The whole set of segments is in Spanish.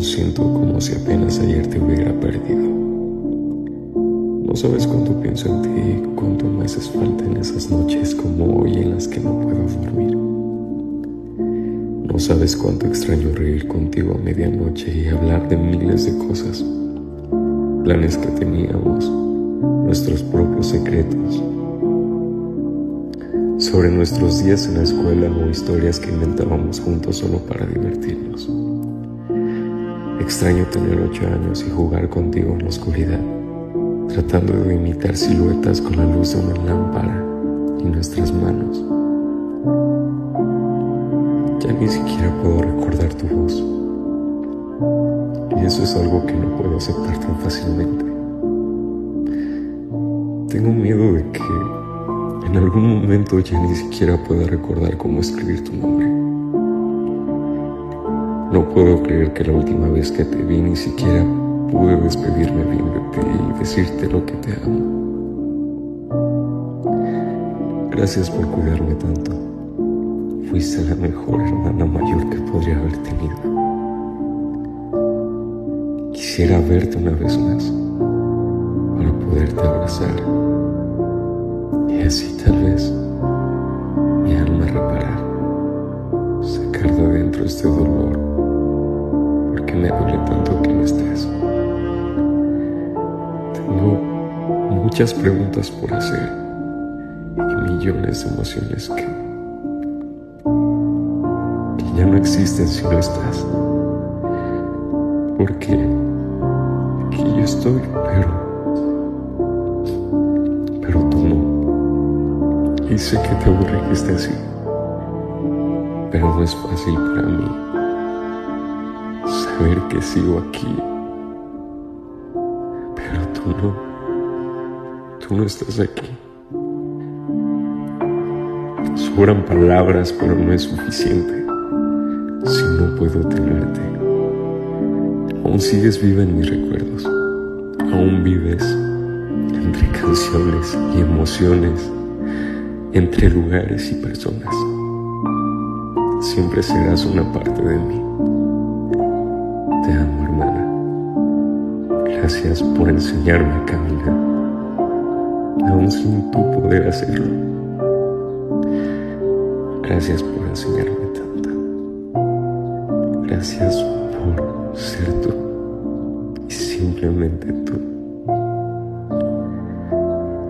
Siento como si apenas ayer te hubiera perdido. No sabes cuánto pienso en ti cuánto me haces falta en esas noches como hoy en las que no puedo dormir. No sabes cuánto extraño reír contigo a medianoche y hablar de miles de cosas, planes que teníamos, nuestros propios secretos, sobre nuestros días en la escuela o historias que inventábamos juntos solo para divertirnos. Extraño tener ocho años y jugar contigo en la oscuridad, tratando de imitar siluetas con la luz de una lámpara y nuestras manos. Ya ni siquiera puedo recordar tu voz. Y eso es algo que no puedo aceptar tan fácilmente. Tengo miedo de que en algún momento ya ni siquiera pueda recordar cómo escribir tu nombre. No puedo creer que la última vez que te vi ni siquiera pude despedirme bien de ti y decirte lo que te amo. Gracias por cuidarme tanto. Fuiste la mejor hermana mayor que podría haber tenido. Quisiera verte una vez más para poderte abrazar y así tal vez mi alma reparar, sacar de adentro este dolor, me duele tanto que no estés. Tengo muchas preguntas por hacer y millones de emociones que, ya no existen si no estás. Porque aquí yo estoy, pero pero tú no. Y sé que te aburre que esté así. Pero no es fácil para mí saber que sigo aquí. Pero tú no. Tú no estás aquí. Sobran palabras, pero no es suficiente si no puedo tenerte. Aún sigues viva en mis recuerdos. Aún vives entre canciones y emociones, entre lugares y personas. Siempre serás una parte de mí. Gracias por enseñarme a caminar, aún sin tú poder hacerlo. Gracias por enseñarme tanto. Gracias por ser tú y simplemente tú.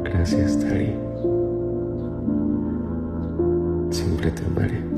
Gracias, Tari. Siempre te amaré.